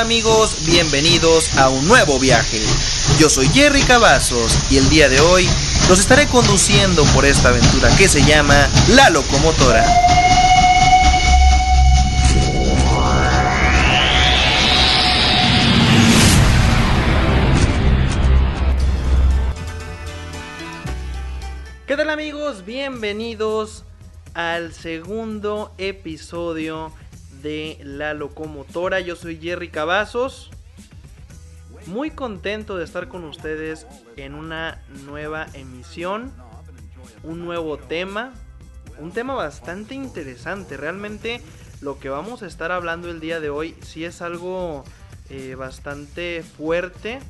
¿Qué tal amigos? Bienvenidos a un nuevo viaje. Yo soy Jerry Cavazos y el día de hoy los estaré conduciendo por esta aventura que se llama La Locomotora. ¿Qué tal amigos? Bienvenidos al segundo episodio de La Locomotora. Yo soy Jerry Cavazos. Muy contento de estar con ustedes en una nueva emisión. Un nuevo tema. Un tema bastante interesante. Realmente lo que vamos a estar hablando el día de hoy sí es algo eh, bastante fuerte.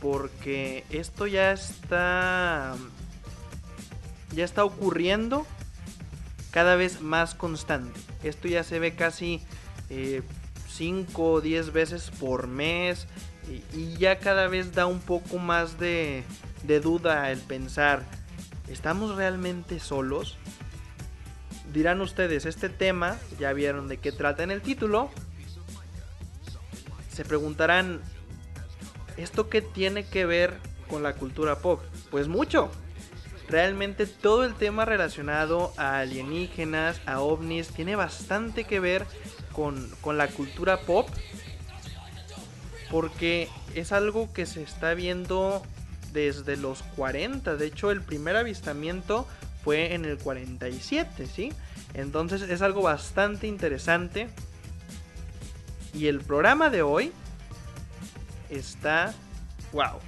Porque esto ya está... Ya está ocurriendo cada vez más constante. Esto ya se ve casi 5 o 10 veces por mes y, ya cada vez da un poco más de, de duda el pensar, ¿estamos realmente solos? Dirán ustedes, este tema, ya vieron de qué trata en el título, se preguntarán, ¿esto qué tiene que ver con la cultura pop? Pues mucho, realmente todo el tema relacionado a alienígenas, a ovnis, tiene bastante que ver con, la cultura pop. Porque es algo que se está viendo desde los 40. De hecho, el primer avistamiento fue en el 47, ¿sí? Entonces es algo bastante interesante. Y el programa de hoy está... ¡Wow!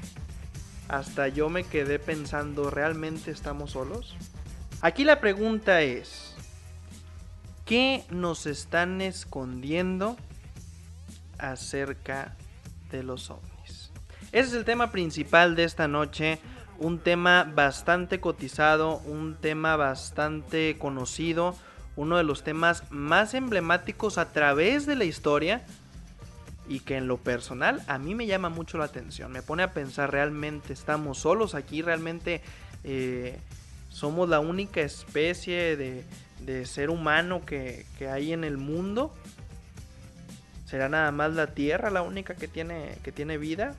Hasta yo me quedé pensando, ¿realmente estamos solos? Aquí la pregunta es, ¿qué nos están escondiendo acerca de los ovnis? Ese es el tema principal de esta noche, un tema bastante cotizado, un tema bastante conocido, uno de los temas más emblemáticos a través de la historia y que en lo personal a mí me llama mucho la atención. Me pone a pensar, ¿realmente estamos solos aquí? ¿Realmente eh, somos la única especie de, ser humano que, hay en el mundo? ¿Será nada más la Tierra la única que tiene, que tiene vida?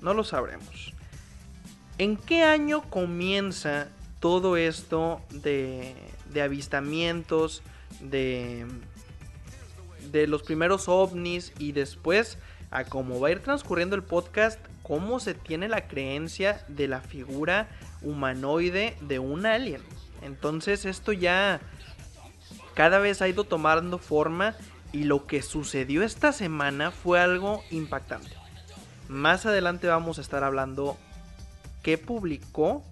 No lo sabremos. ¿En qué año comienza todo esto de, de avistamientos, de de los primeros ovnis y después a cómo va a ir transcurriendo el podcast, cómo se tiene la creencia de la figura humanoide de un alien. Entonces esto ya cada vez ha ido tomando forma y lo que sucedió esta semana fue algo impactante. Más adelante vamos a estar hablando que publicó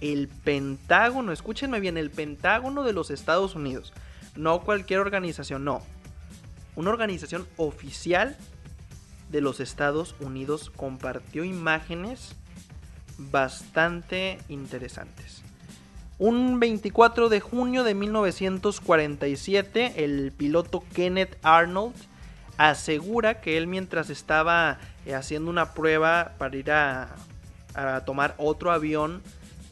el Pentágono, escúchenme bien, el Pentágono de los Estados Unidos. No cualquier organización, no una organización oficial de los Estados Unidos compartió imágenes bastante interesantes. Un 24 de junio de 1947, el piloto Kenneth Arnold asegura que él mientras estaba eh, haciendo una prueba para ir a, tomar otro avión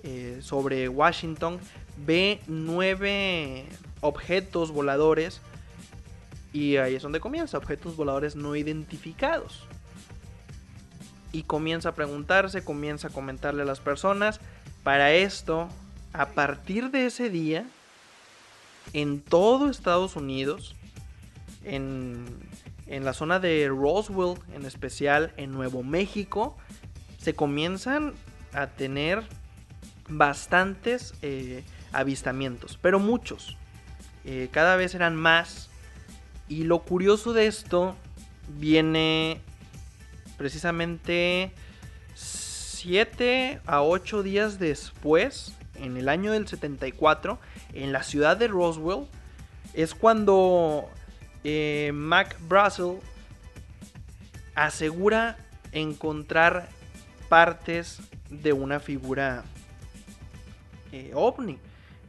eh, sobre Washington, ve nueve objetos voladores y ahí es donde comienza, objetos voladores no identificados. Y comienza a preguntarse, comienza a comentarle a las personas. Para esto, a partir de ese día, en todo Estados Unidos, en, la zona de Roswell, en especial en Nuevo México, se comienzan a tener bastantes eh, avistamientos, pero muchos. Eh, cada vez eran más y lo curioso de esto viene precisamente 7 a 8 días después, en el año del 74, en la ciudad de Roswell, es cuando eh, Mac Brazel asegura encontrar partes de una figura eh, ovni.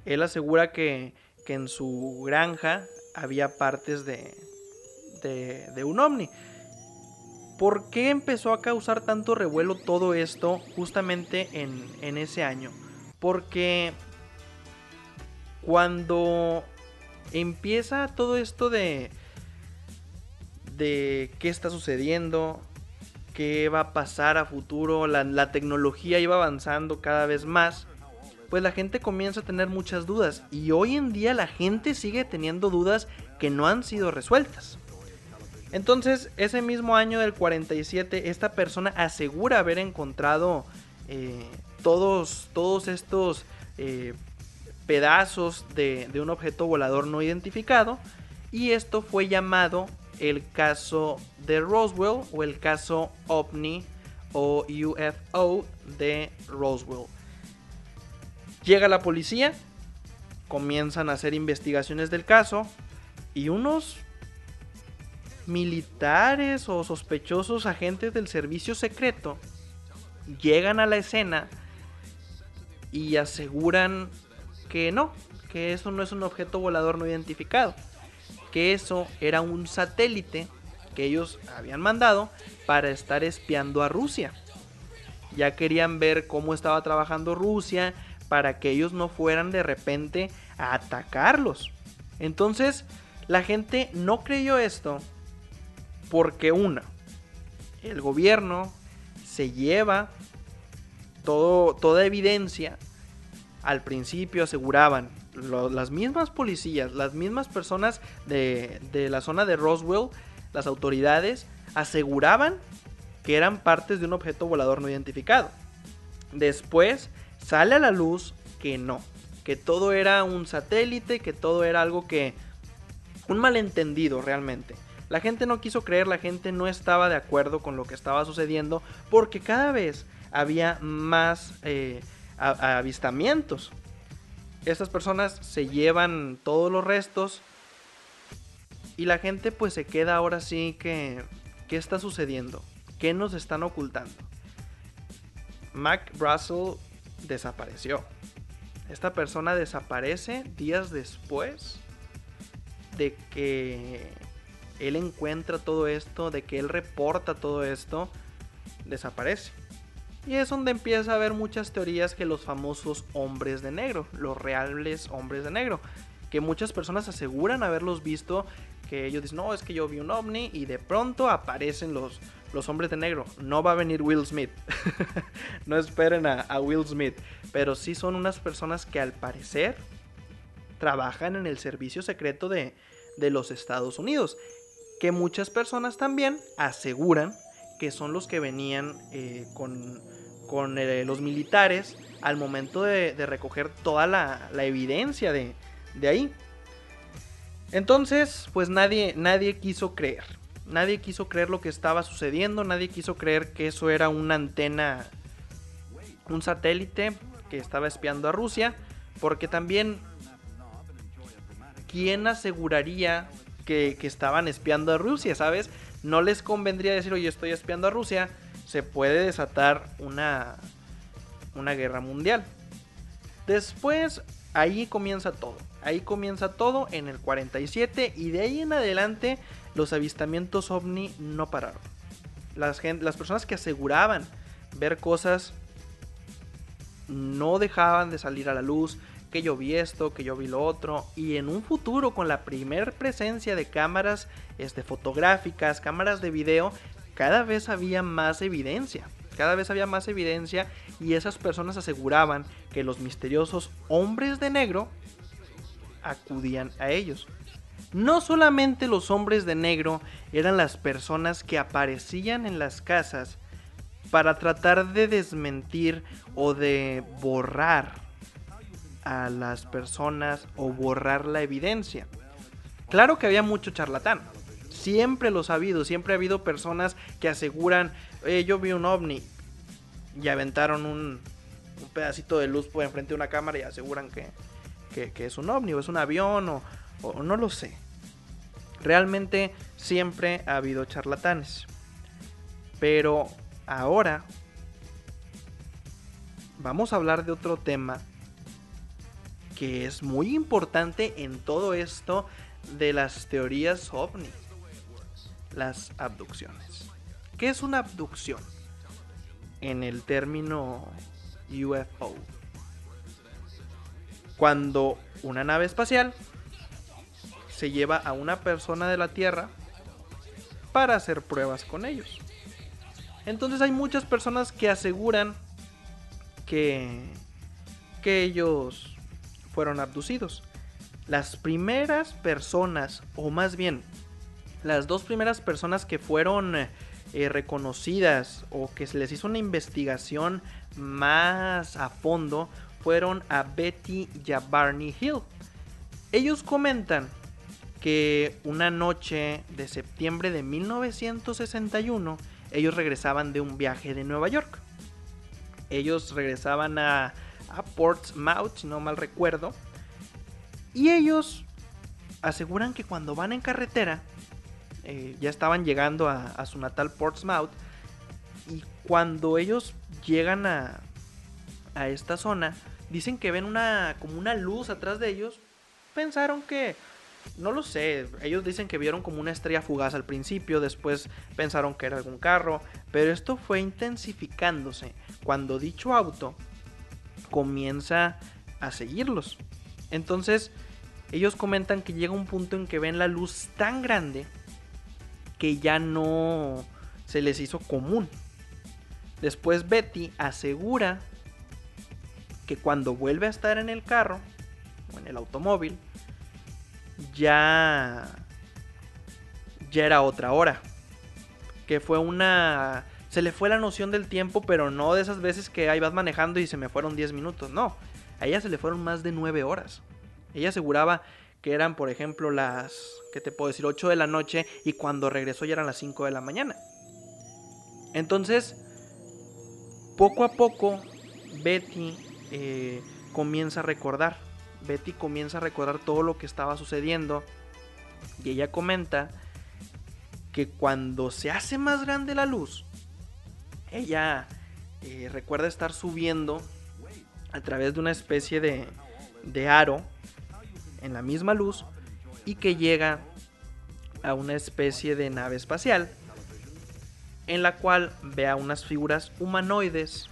Él asegura que, que en su granja había partes de, de, un ovni. ¿Por qué empezó a causar tanto revuelo todo esto justamente en, en ese año? Porque cuando empieza todo esto de, de qué está sucediendo, qué va a pasar a futuro, la, la tecnología iba avanzando cada vez más, pues la gente comienza a tener muchas dudas y hoy en día la gente sigue teniendo dudas que no han sido resueltas. Entonces, ese mismo año del 47, esta persona asegura haber encontrado eh, todos, todos estos eh, pedazos de, de un objeto volador no identificado y esto fue llamado el caso de Roswell o el caso OVNI o UFO de Roswell. Llega la policía, comienzan a hacer investigaciones del caso y unos militares o sospechosos agentes del servicio secreto llegan a la escena y aseguran que no, que eso no es un objeto volador no identificado, que eso era un satélite que ellos habían mandado para estar espiando a Rusia. Ya querían ver cómo estaba trabajando Rusia para que ellos no fueran de repente a atacarlos. Entonces, la gente no creyó esto porque una, el gobierno se lleva todo, toda evidencia. Al principio aseguraban las mismas policías, las mismas personas de, de la zona de Roswell, las autoridades, aseguraban que eran partes de un objeto volador no identificado. Después sale a la luz que no, que todo era un satélite, que todo era algo que... un malentendido realmente. La gente no quiso creer, la gente no estaba de acuerdo con lo que estaba sucediendo porque cada vez había más eh, avistamientos. Estas personas se llevan todos los restos y la gente pues se queda ahora sí que... ¿Qué está sucediendo? ¿Qué nos están ocultando? Mac Russell desapareció. Esta persona desaparece días después de que él encuentra todo esto, de que él reporta todo esto, desaparece. Y es donde empieza a haber muchas teorías que los famosos hombres de negro, los reales hombres de negro, que muchas personas aseguran haberlos visto, que ellos dicen, no, es que yo vi un ovni y de pronto aparecen los, los hombres de negro. No va a venir Will Smith. no esperen a, Will Smith. Pero sí son unas personas que al parecer trabajan en el servicio secreto de, de los Estados Unidos que muchas personas también aseguran que son los que venían eh, con, con eh, los militares al momento de, recoger toda la, evidencia de, de, ahí. Entonces, pues nadie, nadie quiso creer. Nadie quiso creer lo que estaba sucediendo. Nadie quiso creer que eso era una antena, un satélite que estaba espiando a Rusia. Porque también, ¿quién aseguraría que, estaban espiando a Rusia, ¿sabes? No les convendría decir, oye, estoy espiando a Rusia, se puede desatar una, una guerra mundial. Después, ahí comienza todo. Ahí comienza todo en el 47 y de ahí en adelante los avistamientos ovni no pararon. Las, personas que aseguraban ver cosas no dejaban de salir a la luz, que yo vi esto, que yo vi lo otro, y en un futuro con la primer presencia de cámaras este, fotográficas, cámaras de video, cada vez había más evidencia, cada vez había más evidencia y esas personas aseguraban que los misteriosos hombres de negro acudían a ellos. No solamente los hombres de negro eran las personas que aparecían en las casas para tratar de desmentir o de borrar a las personas o borrar la evidencia. Claro que había mucho charlatán. Siempre los ha habido, siempre ha habido personas que aseguran, yo vi un ovni y aventaron un, pedacito de luz por enfrente de una cámara y aseguran que, es un ovni o es un avión o, o no lo sé. Realmente siempre ha habido charlatanes. Pero ahora vamos a hablar de otro tema que es muy importante en todo esto de las teorías ovni, las abducciones. ¿Qué es una abducción? En el término UFO. Cuando una nave espacial se lleva a una persona de la Tierra para hacer pruebas con ellos. Entonces hay muchas personas que aseguran que, que ellos fueron abducidos. Las primeras personas, o más bien, las dos primeras personas que fueron eh, reconocidas o que se les hizo una investigación más a fondo fueron a Betty y a Barney Hill. Ellos comentan que una noche de septiembre de 1961 ellos regresaban de un viaje de Nueva York. Ellos regresaban a, Portsmouth, si no mal recuerdo. Y ellos aseguran que cuando van en carretera, eh, ya estaban llegando a, a, su natal Portsmouth, y cuando ellos llegan a, a esta zona, dicen que ven una como una luz atrás de ellos. Pensaron que no lo sé, ellos dicen que vieron como una estrella fugaz al principio, después pensaron que era algún carro, pero esto fue intensificándose cuando dicho auto comienza a seguirlos. Entonces, ellos comentan que llega un punto en que ven la luz tan grande que ya no se les hizo común. Después Betty asegura que cuando vuelve a estar en el carro o en el automóvil, ya ya era otra hora. Que fue una se le fue la noción del tiempo, pero no de esas veces que ahí vas manejando y se me fueron 10 minutos, no. A ella se le fueron más de 9 horas. Ella aseguraba que eran, por ejemplo, las, ¿qué te puedo decir? 8 de la noche y cuando regresó ya eran las 5 de la mañana. Entonces, poco a poco, Betty eh, comienza a recordar Betty comienza a recordar todo lo que estaba sucediendo y ella comenta que cuando se hace más grande la luz, ella eh, recuerda estar subiendo a través de una especie de, de aro en la misma luz y que llega a una especie de nave espacial en la cual ve a unas figuras humanoides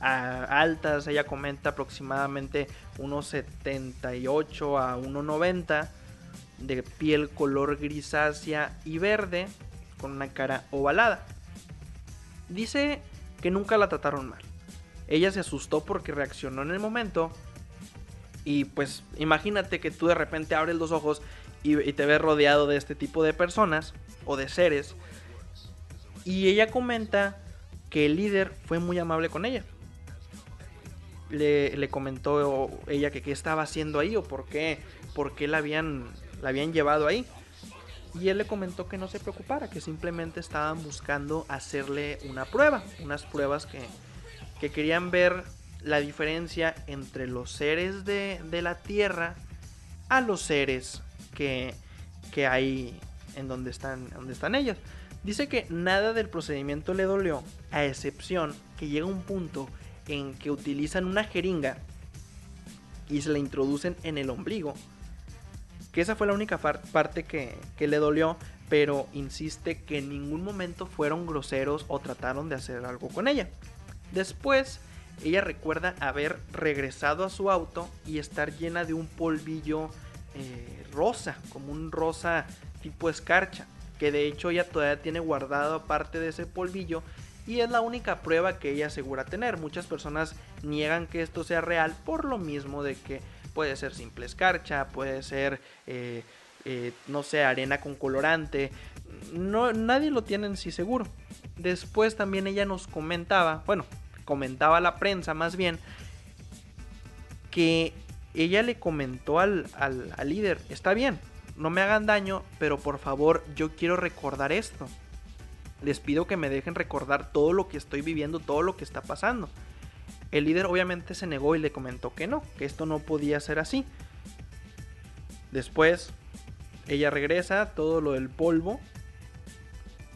altas, ella comenta aproximadamente unos 78 a 1,90 de piel color grisácea y verde con una cara ovalada. Dice que nunca la trataron mal. Ella se asustó porque reaccionó en el momento y pues imagínate que tú de repente abres los ojos y, y te ves rodeado de este tipo de personas o de seres. Y ella comenta que el líder fue muy amable con ella le, comentó ella que qué estaba haciendo ahí o por qué, por qué la, habían, la habían llevado ahí. Y él le comentó que no se preocupara, que simplemente estaban buscando hacerle una prueba, unas pruebas que, que querían ver la diferencia entre los seres de, de la Tierra a los seres que, que hay en donde están, donde están ellas. Dice que nada del procedimiento le dolió, a excepción que llega un punto en que utilizan una jeringa y se la introducen en el ombligo. Que esa fue la única parte que, le dolió, pero insiste que en ningún momento fueron groseros o trataron de hacer algo con ella. Después, ella recuerda haber regresado a su auto y estar llena de un polvillo eh, rosa, como un rosa tipo escarcha, que de hecho ella todavía tiene guardado parte de ese polvillo y es la única prueba que ella asegura tener. Muchas personas niegan que esto sea real por lo mismo de que puede ser simple escarcha, puede ser, eh, eh, no sé, arena con colorante. No, nadie lo tiene en sí seguro. Después también ella nos comentaba, bueno, comentaba la prensa más bien, que ella le comentó al, al, al líder, está bien, no me hagan daño, pero por favor yo quiero recordar esto les pido que me dejen recordar todo lo que estoy viviendo, todo lo que está pasando. El líder obviamente se negó y le comentó que no, que esto no podía ser así. Después, ella regresa, todo lo del polvo.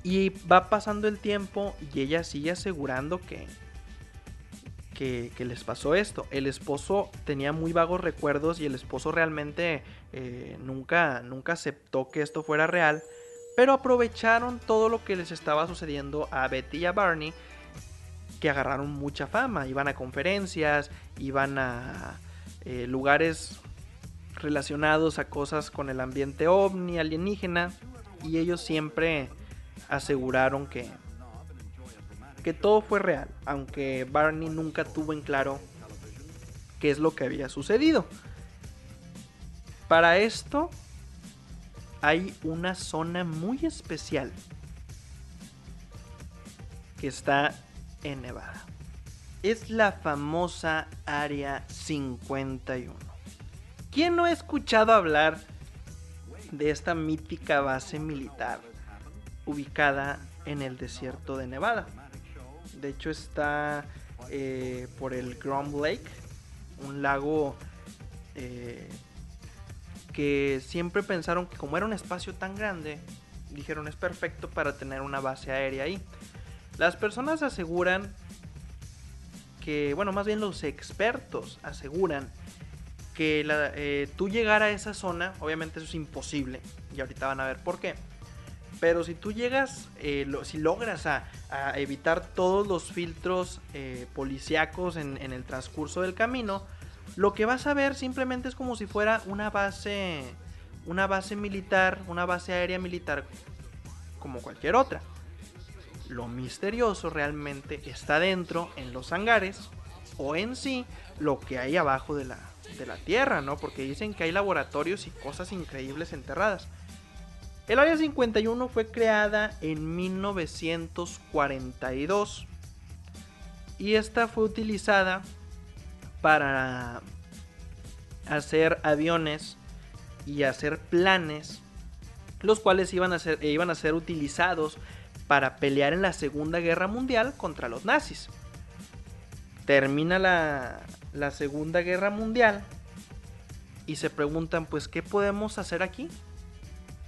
Y va pasando el tiempo y ella sigue asegurando que, que, les pasó esto. El esposo tenía muy vagos recuerdos y el esposo realmente eh, nunca, nunca aceptó que esto fuera real pero aprovecharon todo lo que les estaba sucediendo a Betty y a Barney, que agarraron mucha fama. Iban a conferencias, iban a eh, lugares relacionados a cosas con el ambiente ovni, alienígena. y ellos siempre aseguraron que, que todo fue real, aunque Barney nunca tuvo en claro qué es lo que había sucedido. Para esto hay una zona muy especial que está en Nevada. Es la famosa Área 51. ¿Quién no ha escuchado hablar de esta mítica base militar ubicada en el desierto de Nevada? De hecho está eh, por el Grom Lake, un lago eh, que siempre pensaron que como era un espacio tan grande, dijeron es perfecto para tener una base aérea ahí. Las personas aseguran que, bueno, más bien los expertos aseguran que eh, tú llegar a esa zona, obviamente eso es imposible, y ahorita van a ver por qué. Pero si tú llegas, eh, si logras a, evitar todos los filtros eh, policíacos en, en, el transcurso del camino, lo que vas a ver simplemente es como si fuera una base, una base militar, una base aérea militar como cualquier otra. Lo misterioso realmente está dentro, en los hangares, o en sí, lo que hay abajo de la, de la Tierra, ¿no? Porque dicen que hay laboratorios y cosas increíbles enterradas. El Área 51 fue creada en 1942 y esta fue utilizada para hacer aviones y hacer planes, los cuales iban a ser, iban a ser utilizados para pelear en la Segunda Guerra Mundial contra los nazis. Termina la, la Segunda Guerra Mundial y se preguntan, pues, ¿qué podemos hacer aquí?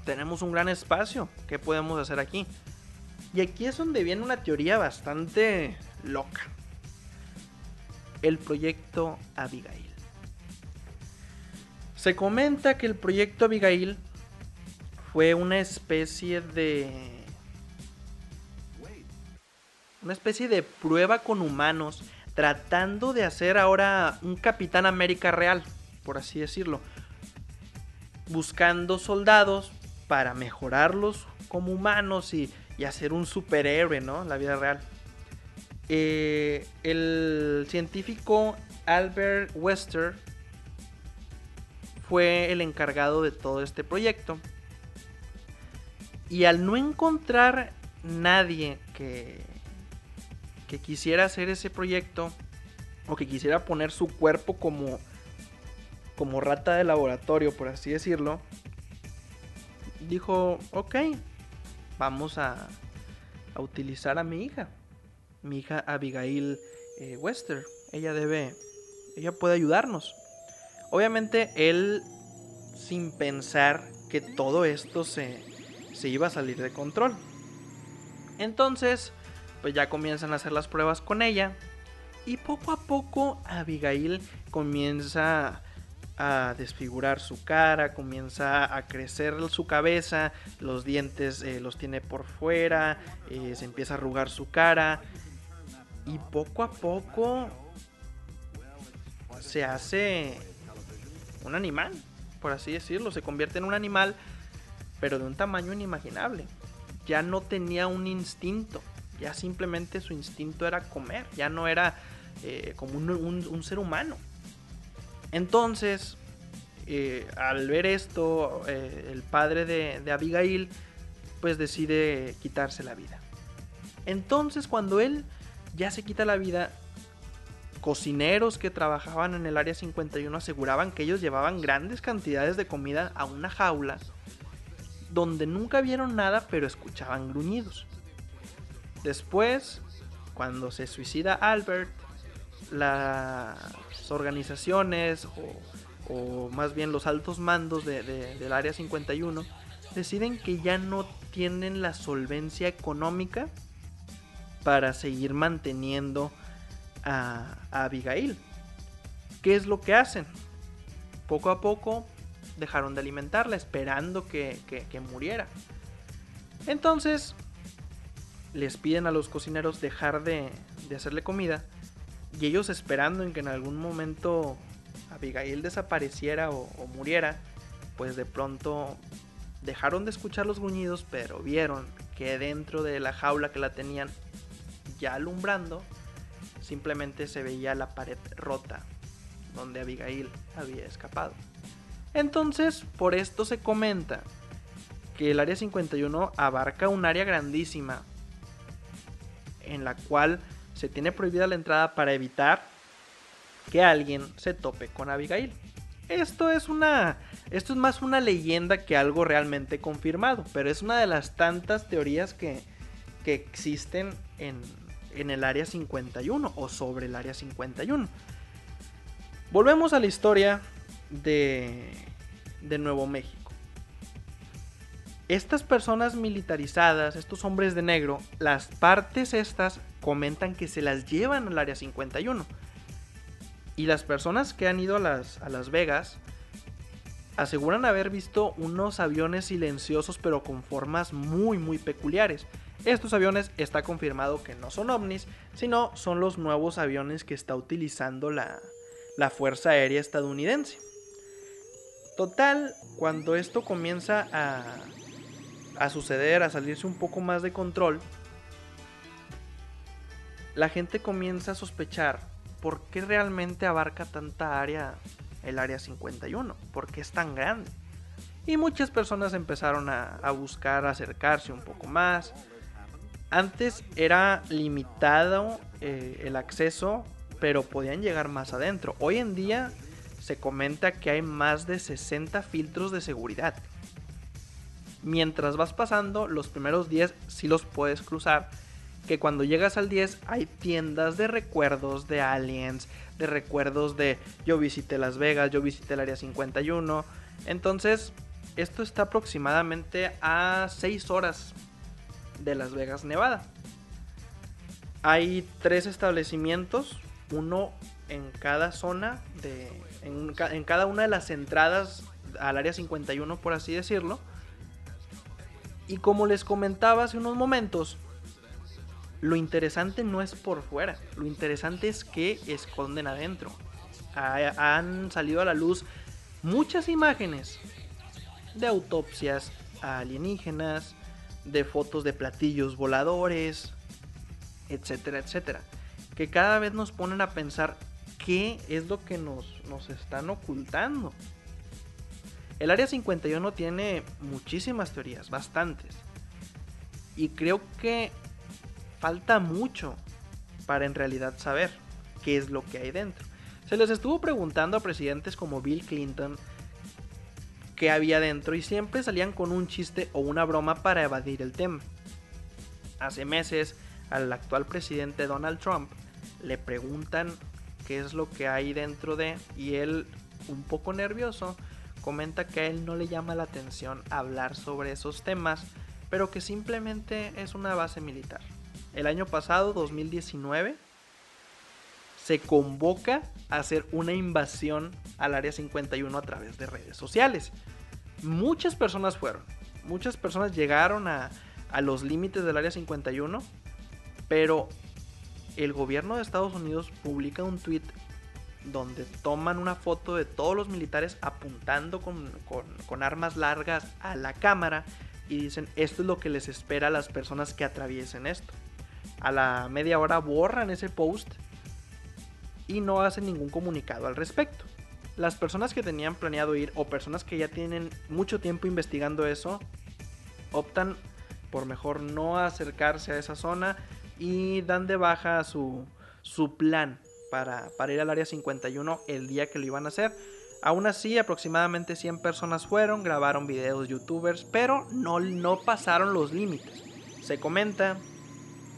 Tenemos un gran espacio, ¿qué podemos hacer aquí? Y aquí es donde viene una teoría bastante loca el proyecto Abigail. Se comenta que el proyecto Abigail fue una especie de... Una especie de prueba con humanos tratando de hacer ahora un Capitán América real, por así decirlo. Buscando soldados para mejorarlos como humanos y, y hacer un superhéroe, ¿no? En la vida real. Eh, el científico Albert Wester fue el encargado de todo este proyecto. Y al no encontrar nadie que, que quisiera hacer ese proyecto o que quisiera poner su cuerpo como, como rata de laboratorio, por así decirlo, dijo, ok, vamos a, a utilizar a mi hija mi hija Abigail eh, Wester. Ella debe, ella puede ayudarnos. Obviamente él, sin pensar que todo esto se, se iba a salir de control. Entonces, pues ya comienzan a hacer las pruebas con ella. Y poco a poco Abigail comienza a desfigurar su cara, comienza a crecer su cabeza, los dientes eh, los tiene por fuera, eh, se empieza a arrugar su cara, y poco a poco se hace un animal, por así decirlo, se convierte en un animal, pero de un tamaño inimaginable. Ya no tenía un instinto, ya simplemente su instinto era comer, ya no era eh, como un, ser humano. Entonces, eh, al ver esto, eh, el padre de, de Abigail, pues decide quitarse la vida. Entonces, cuando él ya se quita la vida. Cocineros que trabajaban en el área 51 aseguraban que ellos llevaban grandes cantidades de comida a una jaula donde nunca vieron nada pero escuchaban gruñidos. Después, cuando se suicida Albert, las organizaciones o, más bien los altos mandos del área 51 deciden que ya no tienen la solvencia económica para seguir manteniendo a, Abigail. ¿Qué es lo que hacen? Poco a poco dejaron de alimentarla esperando que, muriera. Entonces les piden a los cocineros dejar de, hacerle comida y ellos esperando en que en algún momento Abigail desapareciera o, muriera, pues de pronto dejaron de escuchar los gruñidos, pero vieron que dentro de la jaula que la tenían ya alumbrando, simplemente se veía la pared rota donde Abigail había escapado. Entonces, por esto se comenta que el área 51 abarca un área grandísima en la cual se tiene prohibida la entrada para evitar que alguien se tope con Abigail. Esto es una esto es más una leyenda que algo realmente confirmado, pero es una de las tantas teorías que, que existen en, en el área 51 o sobre el área 51. Volvemos a la historia de, de Nuevo México. Estas personas militarizadas, estos hombres de negro, las partes estas comentan que se las llevan al área 51. Y las personas que han ido a Las, a las Vegas aseguran haber visto unos aviones silenciosos pero con formas muy muy peculiares. Estos aviones está confirmado que no son ovnis, sino son los nuevos aviones que está utilizando la, la Fuerza Aérea estadounidense. Total, cuando esto comienza a, a suceder, a salirse un poco más de control, la gente comienza a sospechar por qué realmente abarca tanta área el área 51, por qué es tan grande. Y muchas personas empezaron a, a buscar acercarse un poco más. Antes era limitado eh, el acceso, pero podían llegar más adentro. Hoy en día se comenta que hay más de 60 filtros de seguridad mientras vas pasando, los primeros 10 sí los puedes cruzar. Que cuando llegas al 10 hay tiendas de recuerdos de aliens, de recuerdos de yo visité Las Vegas, yo visité el área 51. Entonces, esto está aproximadamente a 6 horas de Las Vegas, Nevada. Hay tres establecimientos, uno en cada zona, de, en, cada una de las entradas al área 51, por así decirlo y como les comentaba hace unos momentos, lo interesante no es por fuera, lo interesante es que esconden adentro. han salido a la luz muchas imágenes de autopsias alienígenas, de fotos de platillos voladores, etcétera, etcétera. Que cada vez nos ponen a pensar qué es lo que nos, nos están ocultando. El Área 51 tiene muchísimas teorías, bastantes. Y creo que falta mucho para en realidad saber qué es lo que hay dentro. Se les estuvo preguntando a presidentes como Bill Clinton qué había dentro y siempre salían con un chiste o una broma para evadir el tema. Hace meses al actual presidente Donald Trump le preguntan qué es lo que hay dentro de y él un poco nervioso comenta que a él no le llama la atención hablar sobre esos temas, pero que simplemente es una base militar. El año pasado, 2019, se convoca a hacer una invasión al Área 51 a través de redes sociales. Muchas personas fueron, muchas personas llegaron a, a los límites del Área 51, pero el gobierno de Estados Unidos publica un tweet donde toman una foto de todos los militares apuntando con, armas largas a la cámara y dicen esto es lo que les espera a las personas que atraviesen esto. A la media hora borran ese post y no hacen ningún comunicado al respecto. Las personas que tenían planeado ir o personas que ya tienen mucho tiempo investigando eso optan por mejor no acercarse a esa zona y dan de baja su, su plan para, ir al área 51 el día que lo iban a hacer. Aún así, aproximadamente 100 personas fueron, grabaron videos youtubers, pero no, no pasaron los límites. Se comenta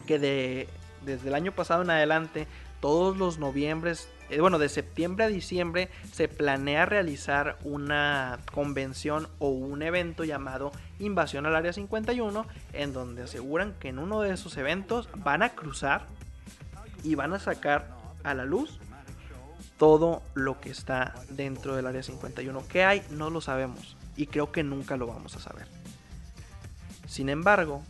que de, desde el año pasado en adelante, todos los noviembres, eh, bueno, de septiembre a diciembre, se planea realizar una convención o un evento llamado Invasión al Área 51, en donde aseguran que en uno de esos eventos van a cruzar y van a sacar a la luz todo lo que está dentro del área 51. ¿Qué hay? No lo sabemos y creo que nunca lo vamos a saber. Sin embargo,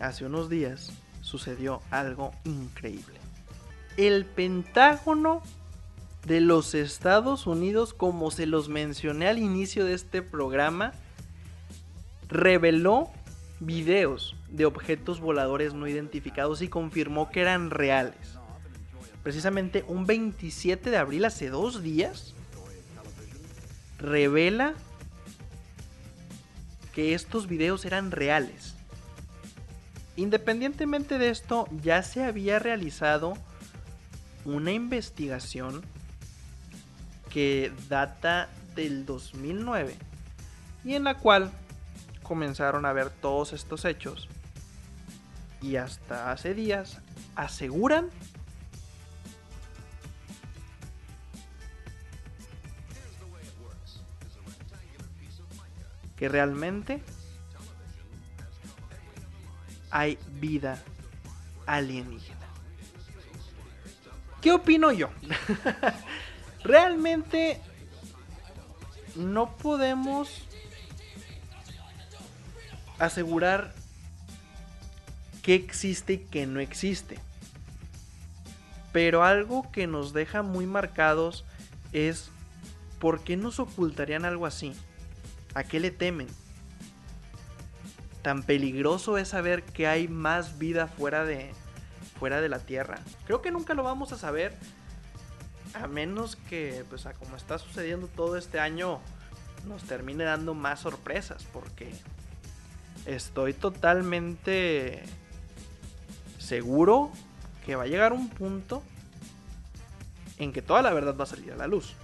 hace unos días sucedió algo increíble. El Pentágono de los Estados Unidos, como se los mencioné al inicio de este programa, reveló videos de objetos voladores no identificados y confirmó que eran reales. Precisamente un 27 de abril, hace dos días, revela que estos videos eran reales. Independientemente de esto, ya se había realizado una investigación que data del 2009 y en la cual comenzaron a ver todos estos hechos y hasta hace días aseguran que realmente hay vida alienígena. ¿Qué opino yo? realmente no podemos asegurar qué existe y qué no existe. Pero algo que nos deja muy marcados es por qué nos ocultarían algo así. ¿A qué le temen? Tan peligroso es saber que hay más vida fuera de, fuera de la Tierra. Creo que nunca lo vamos a saber. A menos que, pues, a como está sucediendo todo este año, nos termine dando más sorpresas. Porque estoy totalmente seguro que va a llegar un punto en que toda la verdad va a salir a la luz.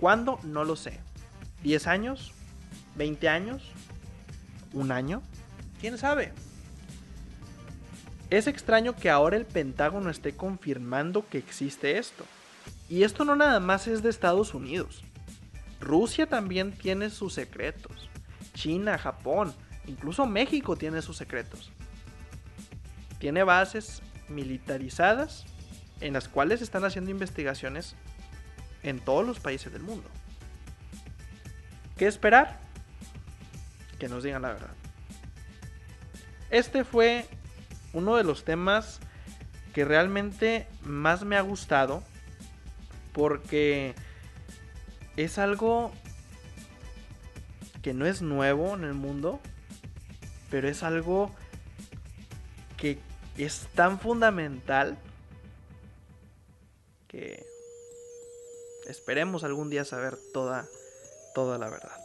¿Cuándo? No lo sé. ¿10 años? ¿20 años? ¿Un año? ¿Quién sabe? Es extraño que ahora el Pentágono esté confirmando que existe esto. Y esto no nada más es de Estados Unidos. Rusia también tiene sus secretos. China, Japón, incluso México tiene sus secretos. Tiene bases militarizadas en las cuales están haciendo investigaciones en todos los países del mundo. ¿Qué esperar? que nos digan la verdad. Este fue uno de los temas que realmente más me ha gustado porque es algo que no es nuevo en el mundo, pero es algo que es tan fundamental que esperemos algún día saber toda toda la verdad.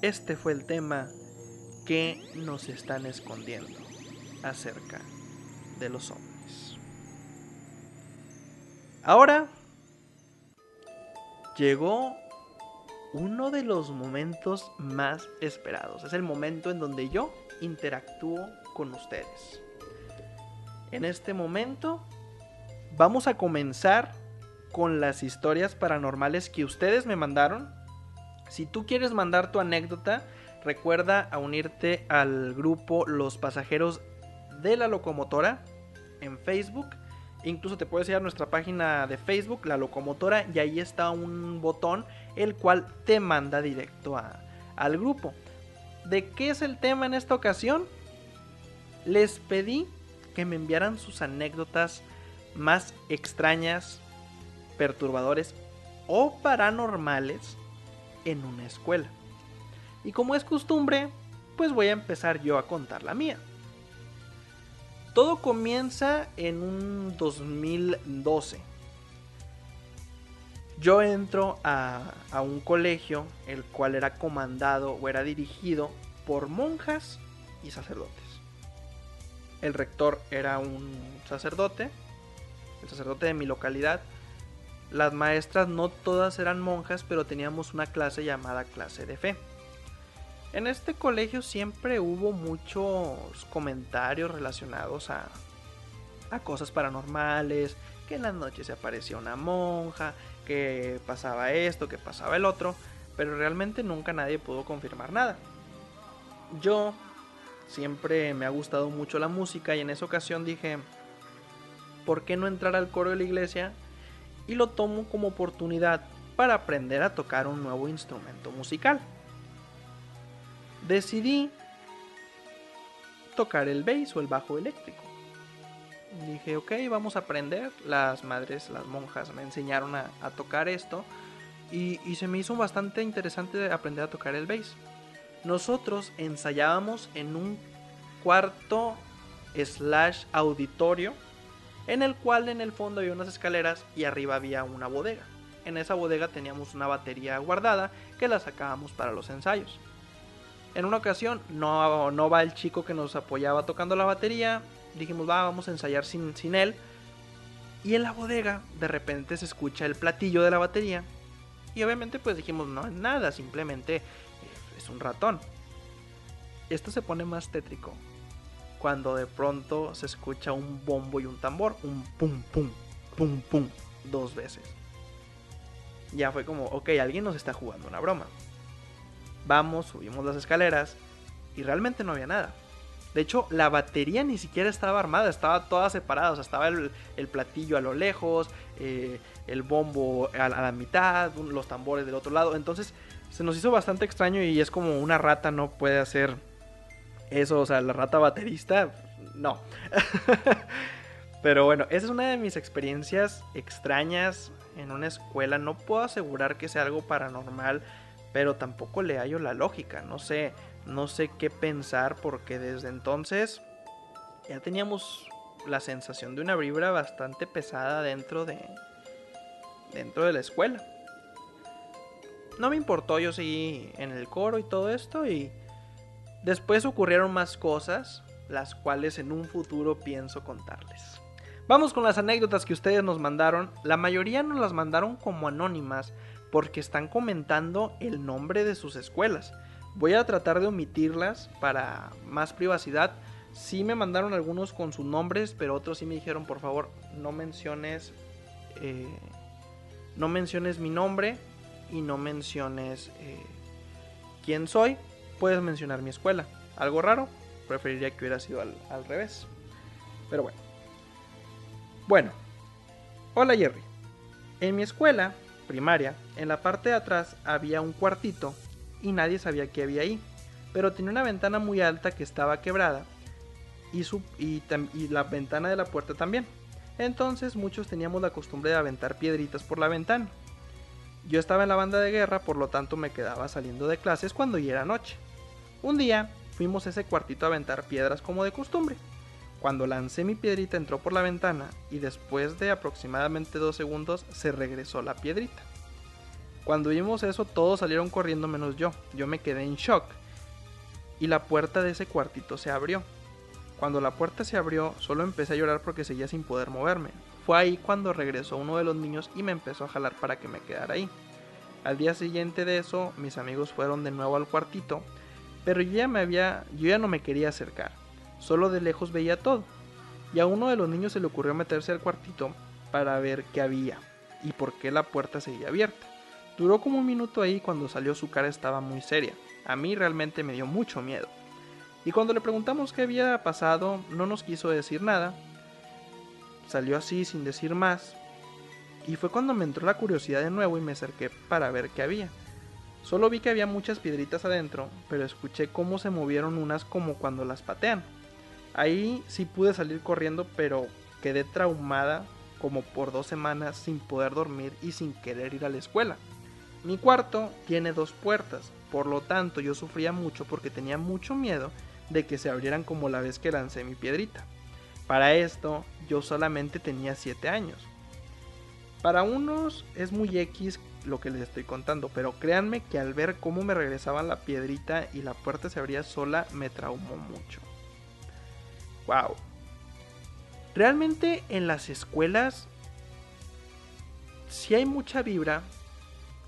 Este fue el tema que nos están escondiendo acerca de los hombres. Ahora llegó uno de los momentos más esperados. Es el momento en donde yo interactúo con ustedes. En este momento vamos a comenzar con las historias paranormales que ustedes me mandaron si tú quieres mandar tu anécdota, recuerda a unirte al grupo Los Pasajeros de la Locomotora en Facebook. Incluso te puedes ir a nuestra página de Facebook, La Locomotora, y ahí está un botón el cual te manda directo al grupo. ¿De qué es el tema en esta ocasión? Les pedí que me enviaran sus anécdotas más extrañas, perturbadores o paranormales en una escuela. Y como es costumbre, pues voy a empezar yo a contar la mía. Todo comienza en un 2012. Yo entro a, un colegio, el cual era comandado o era dirigido por monjas y sacerdotes. El rector era un sacerdote, el sacerdote de mi localidad, las maestras no todas eran monjas, pero teníamos una clase llamada clase de fe. En este colegio siempre hubo muchos comentarios relacionados a, cosas paranormales, que en las noches se aparecía una monja, que pasaba esto, que pasaba el otro, pero realmente nunca nadie pudo confirmar nada. Yo siempre me ha gustado mucho la música y en esa ocasión dije, ¿por qué no entrar al coro de la iglesia y lo tomo como oportunidad para aprender a tocar un nuevo instrumento musical. Decidí tocar el bass o el bajo eléctrico. Dije, ok, vamos a aprender. Las madres, las monjas me enseñaron a, tocar esto y, y, se me hizo bastante interesante aprender a tocar el bass. nosotros ensayábamos en un cuarto slash auditorio en el cual en el fondo había unas escaleras y arriba había una bodega. En esa bodega teníamos una batería guardada que la sacábamos para los ensayos. En una ocasión no, no va el chico que nos apoyaba tocando la batería. Dijimos, va, vamos a ensayar sin, sin él. Y en la bodega de repente se escucha el platillo de la batería. Y obviamente pues dijimos, no es nada, simplemente eh, es un ratón. Esto se pone más tétrico cuando de pronto se escucha un bombo y un tambor, un pum pum, pum pum, dos veces. Ya fue como, ok, alguien nos está jugando una broma. Vamos, subimos las escaleras y realmente no había nada. De hecho, la batería ni siquiera estaba armada, estaba toda separada. O sea, estaba el, platillo a lo lejos, eh, el bombo a, la mitad, los tambores del otro lado. Entonces, se nos hizo bastante extraño y es como una rata no puede hacer eso. O sea, la rata baterista, no. Pero bueno, esa es una de mis experiencias extrañas en una escuela. No puedo asegurar que sea algo paranormal pero tampoco le hallo la lógica, no sé, no sé qué pensar porque desde entonces ya teníamos la sensación de una vibra bastante pesada dentro de dentro de la escuela. No me importó, yo seguí en el coro y todo esto y después ocurrieron más cosas, las cuales en un futuro pienso contarles. Vamos con las anécdotas que ustedes nos mandaron. La mayoría nos las mandaron como anónimas, porque están comentando el nombre de sus escuelas. Voy a tratar de omitirlas para más privacidad. Sí me mandaron algunos con sus nombres, pero otros sí me dijeron, por favor, no menciones, eh, no menciones mi nombre y no menciones eh, quién soy. Puedes mencionar mi escuela. Algo raro, preferiría que hubiera sido al, al revés. Pero bueno. Bueno. Hola Jerry. En mi escuela primaria, en la parte de atrás había un cuartito y nadie sabía qué había ahí, pero tenía una ventana muy alta que estaba quebrada y, su, y, la ventana de la puerta también. Entonces muchos teníamos la costumbre de aventar piedritas por la ventana. Yo estaba en la banda de guerra, por lo tanto me quedaba saliendo de clases cuando ya era noche. Un día fuimos a ese cuartito a aventar piedras como de costumbre. Cuando lancé mi piedrita entró por la ventana y después de aproximadamente dos segundos se regresó la piedrita. Cuando vimos eso todos salieron corriendo menos yo. Yo me quedé en shock. Y la puerta de ese cuartito se abrió. Cuando la puerta se abrió solo empecé a llorar porque seguía sin poder moverme. Fue ahí cuando regresó uno de los niños y me empezó a jalar para que me quedara ahí. Al día siguiente de eso mis amigos fueron de nuevo al cuartito, pero yo ya me había yo ya no me quería acercar. Solo de lejos veía todo. Y a uno de los niños se le ocurrió meterse al cuartito para ver qué había y por qué la puerta seguía abierta. Duró como un minuto ahí cuando salió su cara estaba muy seria. A mí realmente me dio mucho miedo. Y cuando le preguntamos qué había pasado, no nos quiso decir nada. Salió así sin decir más. Y fue cuando me entró la curiosidad de nuevo y me acerqué para ver qué había. Solo vi que había muchas piedritas adentro, pero escuché cómo se movieron unas como cuando las patean. Ahí sí pude salir corriendo, pero quedé traumada como por dos semanas sin poder dormir y sin querer ir a la escuela. Mi cuarto tiene dos puertas, por lo tanto yo sufría mucho porque tenía mucho miedo de que se abrieran como la vez que lancé mi piedrita. Para esto yo solamente tenía 7 años. Para unos es muy X lo que les estoy contando, pero créanme que al ver cómo me regresaban la piedrita y la puerta se abría sola me traumó mucho. Wow. Realmente en las escuelas si hay mucha vibra.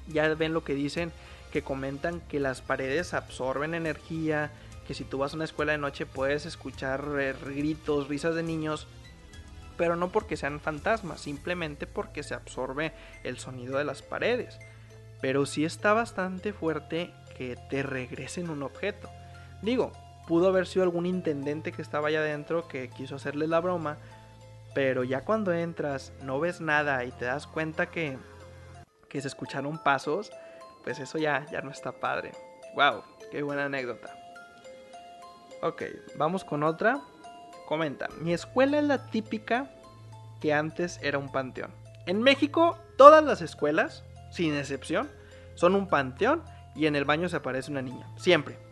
Ya ven lo que dicen, que comentan que las paredes absorben energía, que si tú vas a una escuela de noche puedes escuchar eh, gritos, risas de niños, pero no porque sean fantasmas, simplemente porque se absorbe el sonido de las paredes. Pero sí está bastante fuerte que te regresen un objeto. Digo, Pudo haber sido algún intendente que estaba allá adentro que quiso hacerle la broma. Pero ya cuando entras, no ves nada y te das cuenta que, que se escucharon pasos, pues eso ya, ya no está padre. ¡Wow! ¡Qué buena anécdota! Ok, vamos con otra. Comenta, mi escuela es la típica que antes era un panteón. En México, todas las escuelas, sin excepción, son un panteón y en el baño se aparece una niña. Siempre.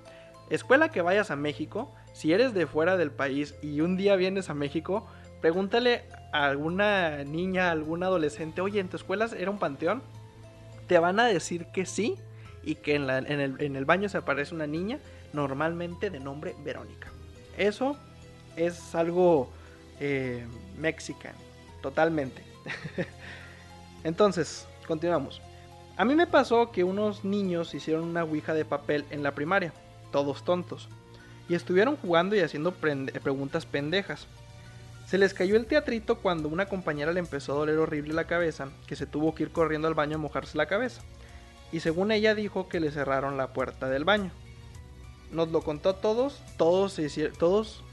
Escuela que vayas a México, si eres de fuera del país y un día vienes a México, pregúntale a alguna niña, a algún adolescente, oye, ¿en tu escuela era un panteón? Te van a decir que sí y que en, el, baño se aparece una niña, normalmente de nombre Verónica. Eso es algo eh, mexicano, totalmente. Entonces, continuamos. A mí me pasó que unos niños hicieron una ouija de papel en la primaria, todos tontos, y estuvieron jugando y haciendo preguntas pendejas. Se les cayó el teatrito cuando una compañera le empezó a doler horrible la cabeza, que se tuvo que ir corriendo al baño a mojarse la cabeza. Y según ella dijo que le cerraron la puerta del baño. Nos lo contó a todos, todos se hicieron, todos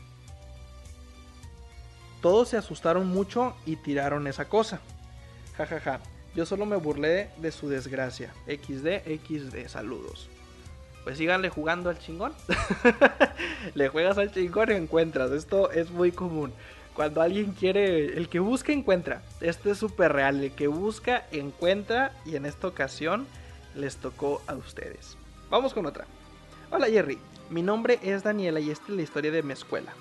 todos se asustaron mucho y tiraron esa cosa. Ja ja ja. Yo solo me burlé de su desgracia. XD, XD, saludos. Pues síganle jugando al chingón. Le juegas al chingón y encuentras. Esto es muy común. Cuando alguien quiere, el que busca encuentra. Esto es súper real. El que busca encuentra y en esta ocasión les tocó a ustedes. Vamos con otra. Hola Jerry, mi nombre es Daniela y esta es la historia de mi escuela.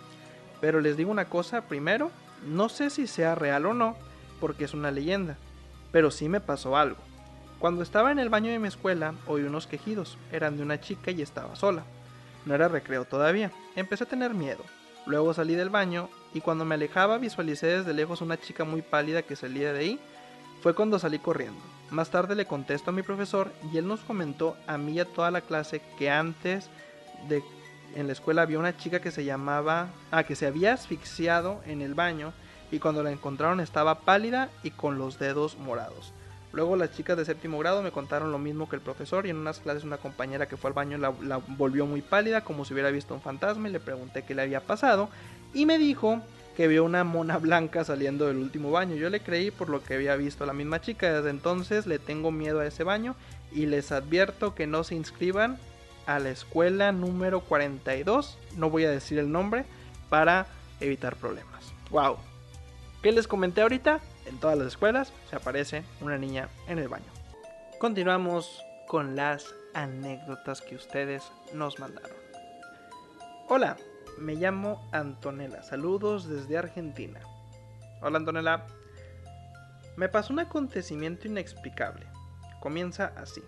Pero les digo una cosa primero, no sé si sea real o no, porque es una leyenda pero sí me pasó algo. Cuando estaba en el baño de mi escuela, oí unos quejidos. Eran de una chica y estaba sola. No era recreo todavía. Empecé a tener miedo. Luego salí del baño y cuando me alejaba visualicé desde lejos una chica muy pálida que salía de ahí. Fue cuando salí corriendo. Más tarde le contesto a mi profesor y él nos comentó a mí y a toda la clase que antes de en la escuela había una chica que se llamaba, ah, que se había asfixiado en el baño y cuando la encontraron estaba pálida y con los dedos morados. Luego las chicas de séptimo grado me contaron lo mismo que el profesor y en unas clases una compañera que fue al baño la, volvió muy pálida como si hubiera visto un fantasma y le pregunté qué le había pasado y me dijo que vio una mona blanca saliendo del último baño. Yo le creí por lo que había visto la misma chica. Desde entonces le tengo miedo a ese baño y les advierto que no se inscriban a la escuela número 42. No voy a decir el nombre para evitar problemas. ¡Wow! ¿Qué les comenté ahorita? En todas las escuelas se aparece una niña en el baño. Continuamos con las anécdotas que ustedes nos mandaron. Hola, me llamo Antonella. Saludos desde Argentina. Hola Antonella. Me pasó un acontecimiento inexplicable. Comienza así.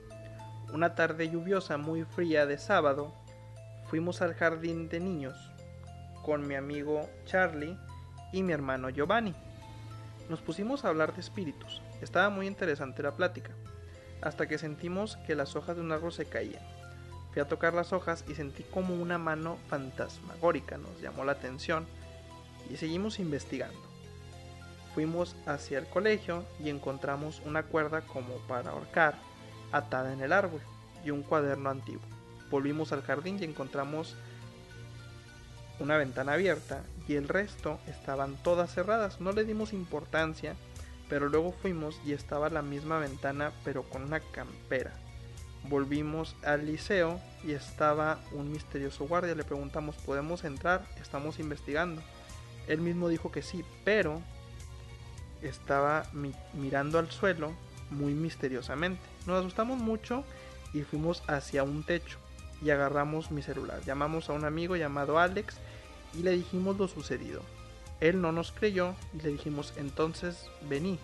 Una tarde lluviosa muy fría de sábado, fuimos al jardín de niños con mi amigo Charlie y mi hermano Giovanni. Nos pusimos a hablar de espíritus. Estaba muy interesante la plática, hasta que sentimos que las hojas de un árbol se caían. Fui a tocar las hojas y sentí como una mano fantasmagórica nos llamó la atención y seguimos investigando. Fuimos hacia el colegio y encontramos una cuerda como para ahorcar atada en el árbol y un cuaderno antiguo. Volvimos al jardín y encontramos una ventana abierta y el resto estaban todas cerradas. No le dimos importancia, pero luego fuimos y estaba la misma ventana pero con una campera. Volvimos al liceo y estaba un misterioso guardia. Le preguntamos, ¿podemos entrar? Estamos investigando. Él mismo dijo que sí, pero estaba mirando al suelo muy misteriosamente. Nos asustamos mucho y fuimos hacia un techo y agarramos mi celular. Llamamos a un amigo llamado Alex y le dijimos lo sucedido. Él no nos creyó y le dijimos entonces vení.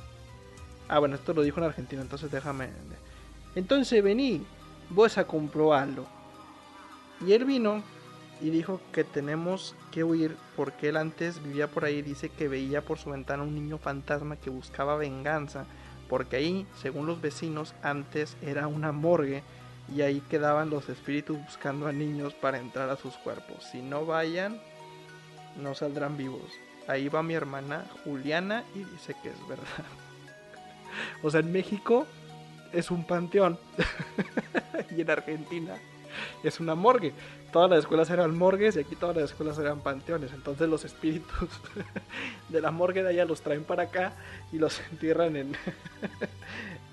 Ah, bueno, esto lo dijo en argentino, entonces déjame. Entonces vení, vos a comprobarlo. Y él vino y dijo que tenemos que huir porque él antes vivía por ahí. Dice que veía por su ventana un niño fantasma que buscaba venganza. Porque ahí, según los vecinos, antes era una morgue y ahí quedaban los espíritus buscando a niños para entrar a sus cuerpos. Si no vayan, no saldrán vivos. Ahí va mi hermana Juliana y dice que es verdad. O sea, en México es un panteón y en Argentina es una morgue. Todas las escuelas eran morgues y aquí todas las escuelas eran panteones. Entonces los espíritus de la morgue de allá los traen para acá y los entierran en,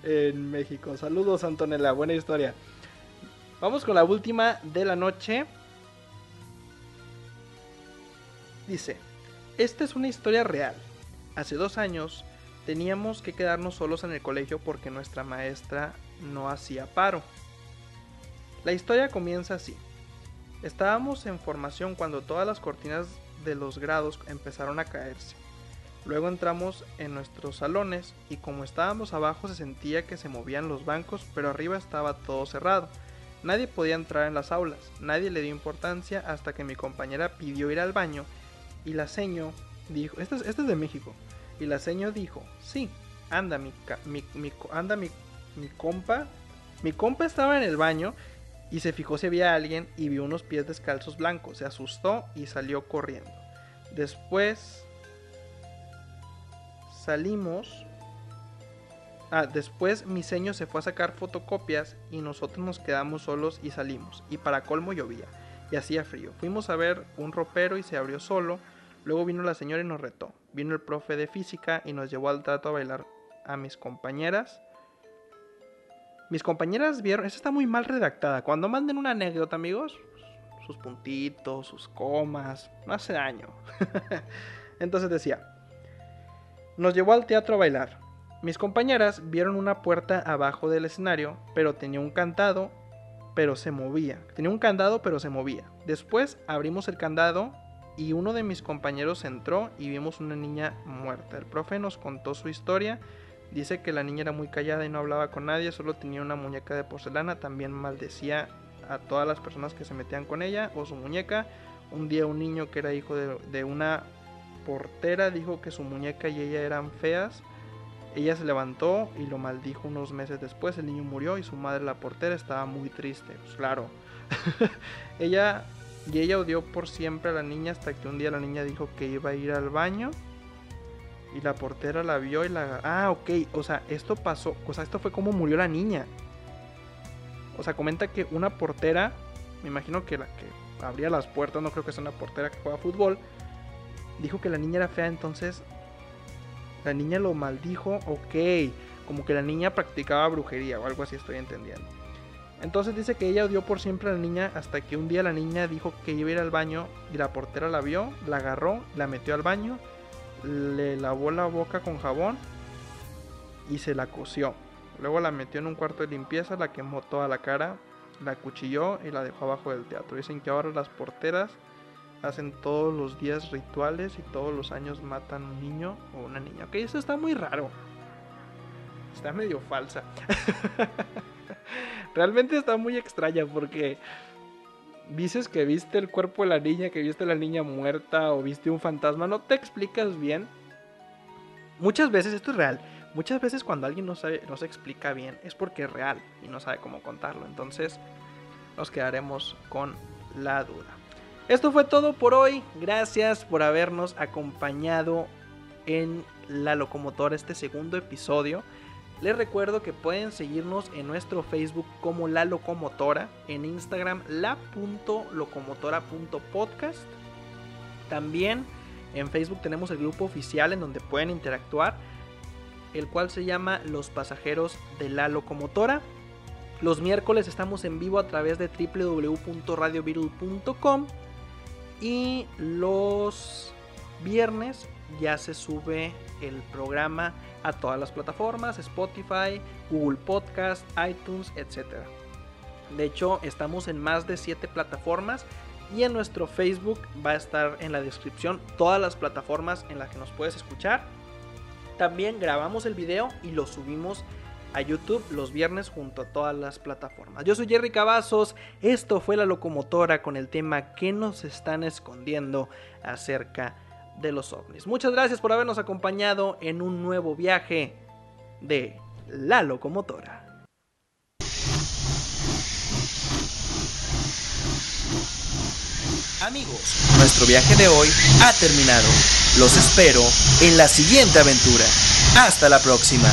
en México. Saludos Antonella, buena historia. Vamos con la última de la noche. Dice, esta es una historia real. Hace dos años teníamos que quedarnos solos en el colegio porque nuestra maestra no hacía paro. La historia comienza así. Estábamos en formación cuando todas las cortinas de los grados empezaron a caerse. Luego entramos en nuestros salones y como estábamos abajo se sentía que se movían los bancos, pero arriba estaba todo cerrado. Nadie podía entrar en las aulas, nadie le dio importancia hasta que mi compañera pidió ir al baño y la seño dijo, este es, es de México, y la seño dijo, sí, anda mi, mi, mi, anda mi, mi compa, mi compa estaba en el baño y se fijó si había alguien y vio unos pies descalzos blancos, se asustó y salió corriendo. Después salimos Ah, después mi seño se fue a sacar fotocopias y nosotros nos quedamos solos y salimos. Y para colmo llovía y hacía frío. Fuimos a ver un ropero y se abrió solo. Luego vino la señora y nos retó. Vino el profe de física y nos llevó al trato a bailar a mis compañeras. Mis compañeras vieron, esa está muy mal redactada. Cuando manden una anécdota, amigos, sus puntitos, sus comas, no hace daño. Entonces decía, nos llevó al teatro a bailar. Mis compañeras vieron una puerta abajo del escenario, pero tenía un candado, pero se movía. Tenía un candado, pero se movía. Después abrimos el candado y uno de mis compañeros entró y vimos una niña muerta. El profe nos contó su historia. Dice que la niña era muy callada y no hablaba con nadie, solo tenía una muñeca de porcelana. También maldecía a todas las personas que se metían con ella o su muñeca. Un día un niño que era hijo de, de una portera dijo que su muñeca y ella eran feas ella se levantó y lo maldijo unos meses después. El niño murió y su madre, la portera, estaba muy triste. Pues claro. ella y ella odió por siempre a la niña hasta que un día la niña dijo que iba a ir al baño. Y la portera la vio y la... Ah, ok. O sea, esto pasó. O sea, esto fue como murió la niña. O sea, comenta que una portera, me imagino que la que abría las puertas, no creo que sea una portera que juega fútbol, dijo que la niña era fea, entonces la niña lo maldijo, ok. Como que la niña practicaba brujería o algo así estoy entendiendo. Entonces dice que ella odió por siempre a la niña hasta que un día la niña dijo que iba a ir al baño y la portera la vio, la agarró, la metió al baño, le lavó la boca con jabón y se la coció. Luego la metió en un cuarto de limpieza, la quemó toda la cara, la cuchilló y la dejó abajo del teatro. Dicen que ahora las porteras hacen todos los días rituales y todos los años matan un niño o una niña. Ok, eso está muy raro. Está medio falsa. Realmente está muy extraña porque dices que viste el cuerpo de la niña, que viste la niña muerta o viste un fantasma, no te explicas bien. Muchas veces, esto es real, muchas veces cuando alguien no, sabe, no se explica bien es porque es real y no sabe cómo contarlo. Entonces nos quedaremos con la duda. Esto fue todo por hoy. Gracias por habernos acompañado en La Locomotora, este segundo episodio. Les recuerdo que pueden seguirnos en nuestro Facebook como La Locomotora, en Instagram la.locomotora.podcast. También en Facebook tenemos el grupo oficial en donde pueden interactuar, el cual se llama Los Pasajeros de la Locomotora. Los miércoles estamos en vivo a través de www.radiovirul.com y los viernes ya se sube el programa a todas las plataformas, Spotify, Google Podcast, iTunes, etc. De hecho, estamos en más de 7 plataformas y en nuestro Facebook va a estar en la descripción todas las plataformas en las que nos puedes escuchar. También grabamos el video y lo subimos a YouTube los viernes junto a todas las plataformas. Yo soy Jerry Cavazos, esto fue La Locomotora con el tema que nos están escondiendo acerca de los ovnis. Muchas gracias por habernos acompañado en un nuevo viaje de La Locomotora. Amigos, nuestro viaje de hoy ha terminado. Los espero en la siguiente aventura. Hasta la próxima.